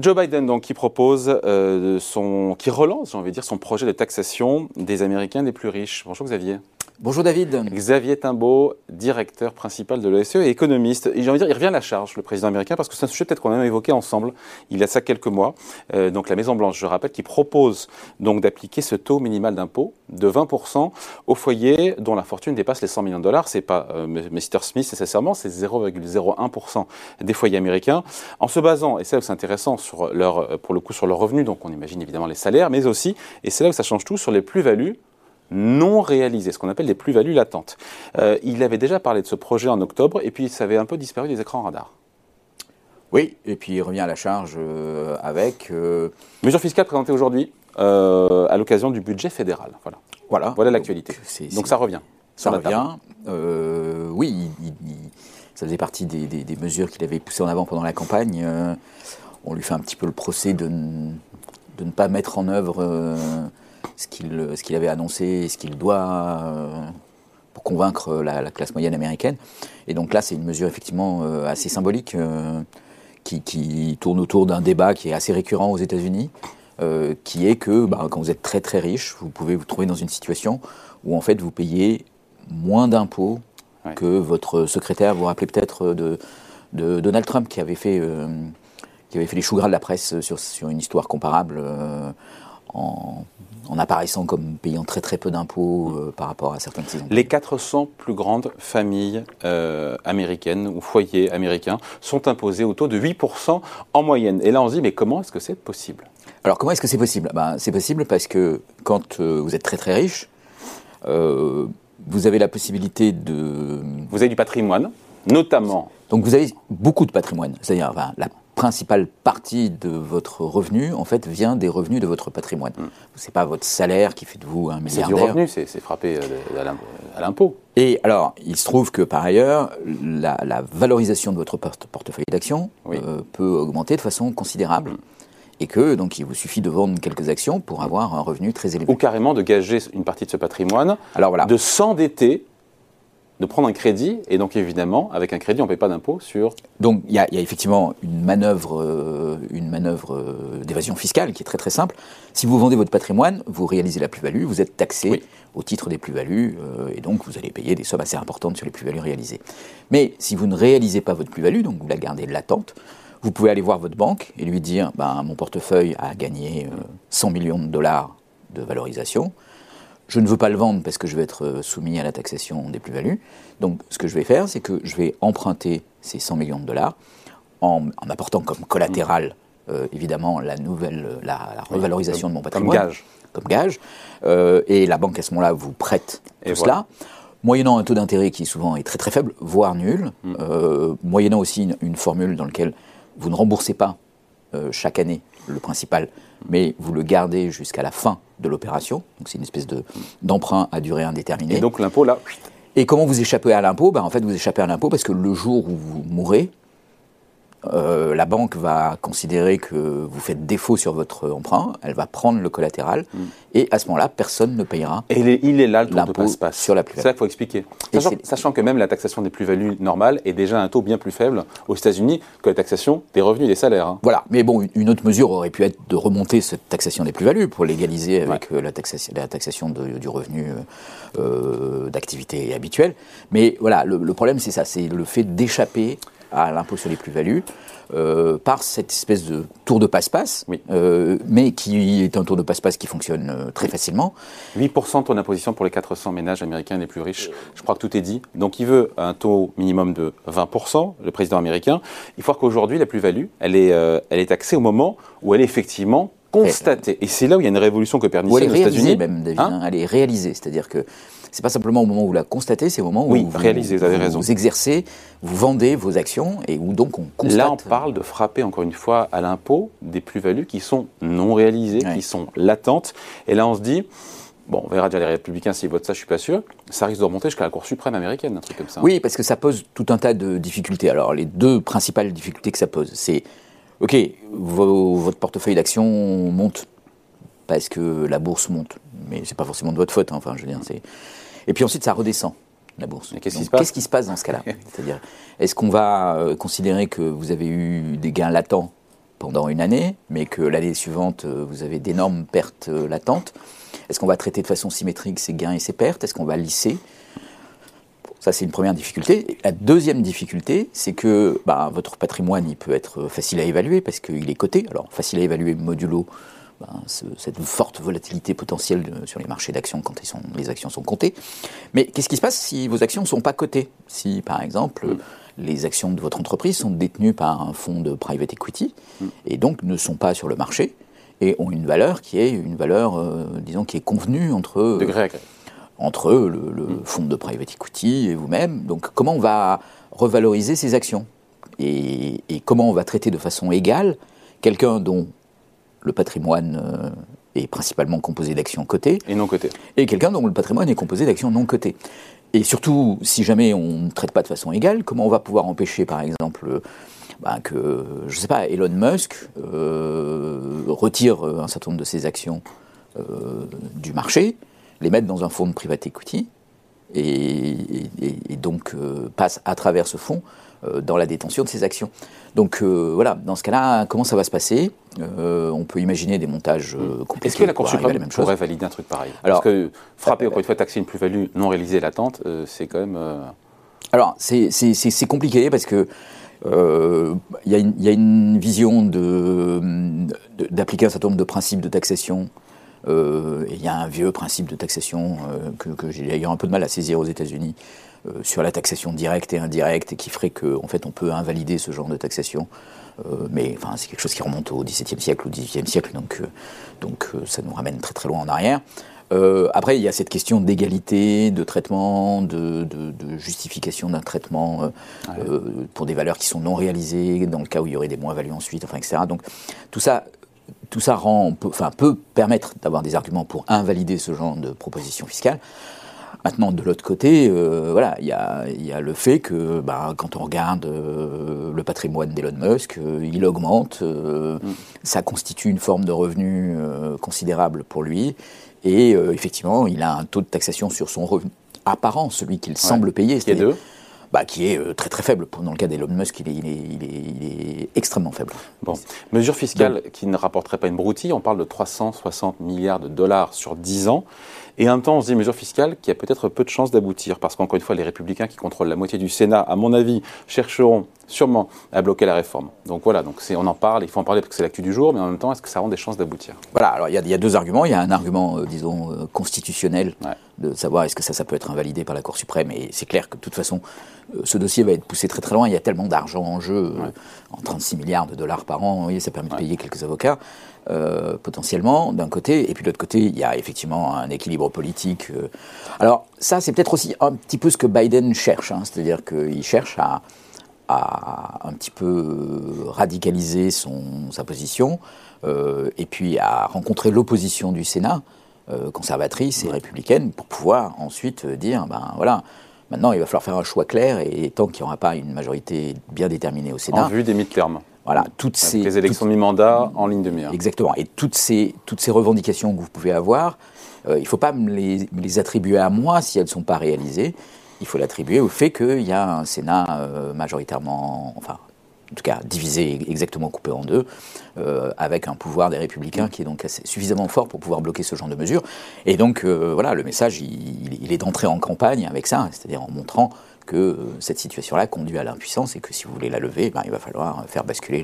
Joe Biden, donc, qui propose euh, son, qui relance, j'ai envie dire, son projet de taxation des Américains les plus riches. Bonjour Xavier. Bonjour David. Xavier Timbaud, directeur principal de l'OSE et économiste. J'ai envie de dire, il revient à la charge, le président américain, parce que c'est un sujet peut-être qu'on a même évoqué ensemble il y a ça quelques mois. Euh, donc la Maison-Blanche, je rappelle, qui propose donc d'appliquer ce taux minimal d'impôt de 20% aux foyers dont la fortune dépasse les 100 millions de dollars. C'est pas euh, Mr. Smith nécessairement, c'est 0,01% des foyers américains. En se basant, et c'est là où c'est intéressant, sur leur, euh, pour le coup sur leurs revenus, donc on imagine évidemment les salaires, mais aussi, et c'est là où ça change tout, sur les plus-values non réalisées, ce qu'on appelle les plus-values latentes. Euh, il avait déjà parlé de ce projet en octobre, et puis ça avait un peu disparu des écrans radars. Oui, et puis il revient à la charge euh, avec... Euh... Mesures fiscales présentées aujourd'hui à l'occasion du budget fédéral. Voilà, voilà, voilà l'actualité. Donc, ça revient. Ça revient. oui, ça faisait partie des, des mesures qu'il avait poussées en avant pendant la campagne. on lui fait un petit peu le procès de, de ne pas mettre en œuvre ce qu'il avait annoncé, ce qu'il doit euh, pour convaincre la, classe moyenne américaine. Et donc là, c'est une mesure effectivement euh, assez symbolique euh, qui, tourne autour d'un débat qui est assez récurrent aux États-Unis, qui est que bah, quand vous êtes très très riche, vous pouvez vous trouver dans une situation où en fait vous payez moins d'impôts que votre secrétaire. Vous vous rappelez peut-être de, Donald Trump qui avait fait qui avait fait les choux gras de la presse sur, sur une histoire comparable en, apparaissant comme payant très très peu d'impôts euh, par rapport à certains de Les 400 plus grandes familles euh, américaines ou foyers américains sont imposés au taux de 8% en moyenne. Et là, on se dit, mais comment est-ce que c'est possible? Alors, comment est-ce que c'est possible? Ben, C'est possible parce que quand euh, vous êtes très très riche, vous avez la possibilité de... Vous avez du patrimoine, notamment... Donc vous avez beaucoup de patrimoine, c'est-à-dire la principale partie de votre revenu, en fait, vient des revenus de votre patrimoine. Mm. Ce n'est pas votre salaire qui fait de vous un milliardaire. C'est du revenu, c'est frappé euh, à l'impôt. Et alors, il se trouve que par ailleurs, la, valorisation de votre portefeuille d'actions euh, peut augmenter de façon considérable. Mm. Et que donc il vous suffit de vendre quelques actions pour avoir un revenu très élevé. Ou carrément de gager une partie de ce patrimoine, alors voilà. de s'endetter de prendre un crédit, et donc évidemment, avec un crédit, on ne paye pas d'impôt sur... Donc il y, a effectivement une manœuvre, euh, une manœuvre euh, d'évasion fiscale qui est très très simple. Si vous vendez votre patrimoine, vous réalisez la plus-value, vous êtes taxé au titre des plus-values, euh, et donc vous allez payer des sommes assez importantes sur les plus-values réalisées. Mais si vous ne réalisez pas votre plus-value, donc vous la gardez latente, vous pouvez aller voir votre banque et lui dire, ben, mon portefeuille a gagné 100 millions de dollars de valorisation, je ne veux pas le vendre parce que je vais être euh, soumis à la taxation des plus-values. Donc ce que je vais faire, c'est que je vais emprunter ces 100 millions de dollars en, apportant comme collatéral, euh, évidemment, la nouvelle, la, revalorisation de mon patrimoine. Comme gage. Comme gage. Euh, et la banque, à ce moment-là, vous prête tout cela. Moyennant un taux d'intérêt qui souvent est très très faible, voire nul, mm. moyennant aussi une, une, formule dans laquelle vous ne remboursez pas chaque année le principal, mais vous le gardez jusqu'à la fin de l'opération. Donc c'est une espèce d'emprunt à durée indéterminée. Et donc l'impôt là Et comment vous échappez à l'impôt? Ben, En fait, vous échappez à l'impôt parce que le jour où vous mourrez, euh, la banque va considérer que vous faites défaut sur votre emprunt, elle va prendre le collatéral, mm. et à ce moment-là, personne ne payera. Et il est, là le taux de passe sur la plus-value. C'est ça qu'il faut expliquer. Sachant, que même la taxation des plus-values normales est déjà un taux bien plus faible aux États-Unis que la taxation des revenus et des salaires. Hein. Voilà, mais bon, une autre mesure aurait pu être de remonter cette taxation des plus-values pour l'égaliser avec euh, la, taxation, la taxation du revenu euh, d'activité habituelle. Mais voilà, le problème c'est ça, c'est le fait d'échapper à l'impôt sur les plus-values euh, par cette espèce de tour de passe-passe, euh, mais qui est un tour de passe-passe qui fonctionne euh, très facilement. 8% de ton imposition pour les 400 ménages américains les plus riches. Je crois que tout est dit. Donc il veut un taux minimum de 20%, le président américain. Il faut voir qu'aujourd'hui, la plus-value, elle est, elle est taxée au moment où elle est effectivement constatée. Et c'est là où il y a une révolution copernicienne aux États-Unis. même, David. Hein hein, elle est réalisée. C'est-à-dire que c'est pas simplement au moment où vous la constatez, c'est au moment où vous, réalisez, vous, avez raison. vous exercez, vous vendez vos actions et où donc on constate. Là, on parle de frapper encore une fois à l'impôt des plus-values qui sont non réalisées, qui sont latentes. Et là, on se dit. Bon, on verra déjà les républicains s'ils votent ça, je suis pas sûr. Ça risque de remonter jusqu'à la Cour suprême américaine, un truc comme ça. Oui, parce que ça pose tout un tas de difficultés. Alors, les deux principales difficultés que ça pose, c'est, OK, votre portefeuille d'actions monte parce que la bourse monte, mais c'est pas forcément de votre faute. Hein, enfin, je veux dire, c'est et puis ensuite, ça redescend, la bourse. Qu'est-ce qui se passe Qu'est-ce qui se passe dans ce cas-là? C'est-à-dire, est-ce qu'on va euh, considérer que vous avez eu des gains latents pendant une année, mais que l'année suivante, vous avez d'énormes pertes latentes? Est-ce qu'on va traiter de façon symétrique ces gains et ces pertes? Est-ce qu'on va lisser? Ça, c'est une première difficulté. La deuxième difficulté, c'est que bah, votre patrimoine, il peut être facile à évaluer parce qu'il est coté. Alors, facile à évaluer modulo bah, cette forte volatilité potentielle sur les marchés d'actions quand les actions sont comptées. Mais qu'est-ce qui se passe si vos actions ne sont pas cotées? Si, par exemple, les actions de votre entreprise sont détenues par un fonds de private equity et donc ne sont pas sur le marché et ont une valeur qui est une valeur, euh, disons, qui est convenue entre entre le, mm. fonds de private equity et vous-même. Donc comment on va revaloriser ces actions et, comment on va traiter de façon égale quelqu'un dont le patrimoine euh, est principalement composé d'actions cotées et non cotées et quelqu'un dont le patrimoine est composé d'actions non cotées. Et surtout, si jamais on ne traite pas de façon égale, comment on va pouvoir empêcher, par exemple, bah, que, je ne sais pas, Elon Musk euh, retire un certain nombre de ses actions euh, du marché les mettre dans un fonds de private equity et, donc euh, passe à travers ce fonds euh, dans la détention de ces actions. Donc euh, voilà, dans ce cas-là, comment ça va se passer? On peut imaginer des montages compliqués. Est-ce que la Cour suprême pourrait valider un truc pareil? Alors, Parce que frapper, encore une fois, taxer une plus-value non réalisée latente, c'est quand même... Alors, c'est compliqué parce que il y, y, a une vision d'appliquer un certain nombre de principes de taxation euh, il y a un vieux principe de taxation euh, que, j'ai d'ailleurs un peu de mal à saisir aux États-Unis euh, sur la taxation directe et indirecte et qui ferait qu'en en fait on peut invalider ce genre de taxation. mais enfin, c'est quelque chose qui remonte au XVIIe siècle ou XVIIIe siècle, donc, donc ça nous ramène très très loin en arrière. après, il y a cette question d'égalité, de traitement, de, justification d'un traitement pour des valeurs qui sont non réalisées, dans le cas où il y aurait des moins-values ensuite, enfin, etc. Donc tout ça, tout ça rend, peut, enfin, peut permettre d'avoir des arguments pour invalider ce genre de proposition fiscale. Maintenant, de l'autre côté, euh, voilà, il y a, le fait que bah, quand on regarde euh, le patrimoine d'Elon Musk, euh, il augmente, mm. ça constitue une forme de revenu considérable pour lui, et effectivement, il a un taux de taxation sur son revenu apparent, celui qu'il semble payer. Qui est de bah, qui est euh, très très faible. Dans le cas d'Elon Musk, il est, il, est, il, est, il est, extrêmement faible. Bon. Mesure fiscale qui ne rapporterait pas une broutille, on parle de 360 milliards de dollars sur 10 ans. Et en même temps, on se dit mesure fiscale qui a peut-être peu de chances d'aboutir, parce qu'encore une fois, les républicains qui contrôlent la moitié du Sénat, à mon avis, chercheront sûrement à bloquer la réforme. Donc voilà, donc on en parle, il faut en parler parce que c'est l'actu du jour, mais en même temps, est-ce que ça rend des chances d'aboutir? Voilà, alors il y, a deux arguments. Il y a un argument, euh, disons, euh, constitutionnel, de savoir est-ce que ça, ça peut être invalidé par la Cour suprême, et c'est clair que de toute façon, euh, ce dossier va être poussé très très loin, il y a tellement d'argent en jeu, en 36 milliards de dollars par an, voyez, ça permet de payer quelques avocats. Potentiellement, d'un côté, et puis de l'autre côté, il y a effectivement un équilibre politique. Alors ça, c'est peut-être aussi un petit peu ce que Biden cherche, hein, c'est-à-dire qu'il cherche à, un petit peu radicaliser son, sa position, euh, et puis à rencontrer l'opposition du Sénat, conservatrice et républicaine, pour pouvoir ensuite dire, ben voilà, Maintenant, il va falloir faire un choix clair et tant qu'il n'y aura pas une majorité bien déterminée au Sénat. En vue des mi-termes. Voilà, toutes ces les élections de mi-mandat en ligne de mire. Exactement. Et toutes ces toutes ces revendications que vous pouvez avoir, euh, il ne faut pas me les, attribuer à moi si elles ne sont pas réalisées. Il faut l'attribuer au fait qu'il y a un Sénat euh, majoritairement, enfin, en tout cas divisé, exactement coupé en deux, euh, avec un pouvoir des républicains qui est donc suffisamment fort pour pouvoir bloquer ce genre de mesures. Et donc, voilà, le message, il, il est d'entrer en campagne avec ça, c'est-à-dire en montrant que euh, cette situation-là conduit à l'impuissance et que si vous voulez la lever, ben, il va falloir faire basculer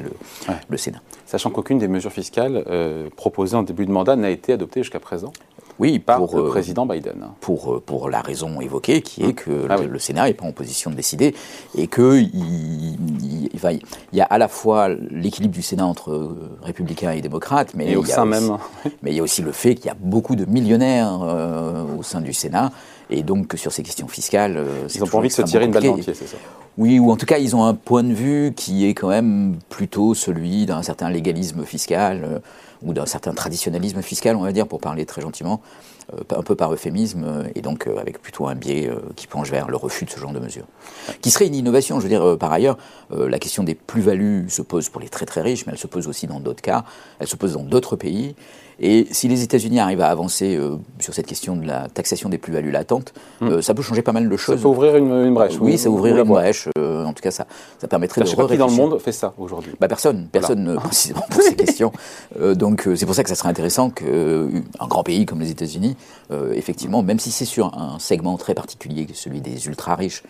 le, Sénat. Sachant qu'aucune des mesures fiscales euh, proposées en début de mandat n'a été adoptée jusqu'à présent oui, par le euh, président Biden. Pour, pour la raison évoquée, qui est mmh. que ah le, Sénat n'est pas en position de décider et qu'il il, il, y a à la fois l'équilibre du Sénat entre républicains et démocrates, mais, au il, y a aussi, même. mais il y a aussi le fait qu'il y a beaucoup de millionnaires au sein du Sénat et donc sur ces questions fiscales. Euh, ils n'ont pas envie de se tirer une balle dans c'est ça Oui, ou en tout cas, ils ont un point de vue qui est quand même plutôt celui d'un certain légalisme fiscal euh, ou d'un certain traditionnalisme fiscal, on va dire, pour parler très gentiment, un peu par euphémisme, et donc avec plutôt un biais qui penche vers le refus de ce genre de mesures. Qui serait une innovation, je veux dire, par ailleurs, la question des plus-values se pose pour les très très riches, mais elle se pose aussi dans d'autres cas, elle se pose dans d'autres pays, Et si les États-Unis arrivent à avancer euh, sur cette question de la taxation des plus-values latentes, hmm. euh, ça peut changer pas mal de choses. Ça peut ouvrir une, brèche. Oui, ça ouvrirait une brèche. en tout cas, ça, ça permettrait de. Je sais pas qui dans le monde fait ça aujourd'hui. Bah, personne, personne précisément pour ces questions. donc c'est pour ça que ça serait intéressant qu'un grand pays comme les États-Unis, effectivement, même si c'est sur un segment très particulier, celui des ultra riches,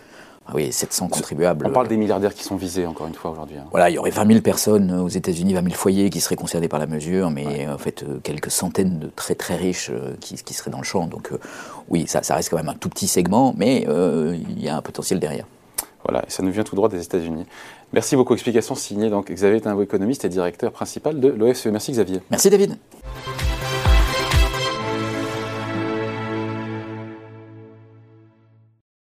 ah oui, 700 contribuables. On parle des milliardaires qui sont visés, encore une fois, aujourd'hui. Hein. Voilà, il y aurait 20 000 personnes aux États-Unis, 20 000 foyers qui seraient concernés par la mesure, mais en fait, euh, quelques centaines de très très riches euh, qui, qui seraient dans le champ. Donc, euh, oui, ça, ça, reste quand même un tout petit segment, mais il y a un potentiel derrière. Voilà, et ça nous vient tout droit des États-Unis. Merci beaucoup. Explication signée donc Xavier Tinvo, économiste et directeur principal de l'OFCE. Merci Xavier. Merci David.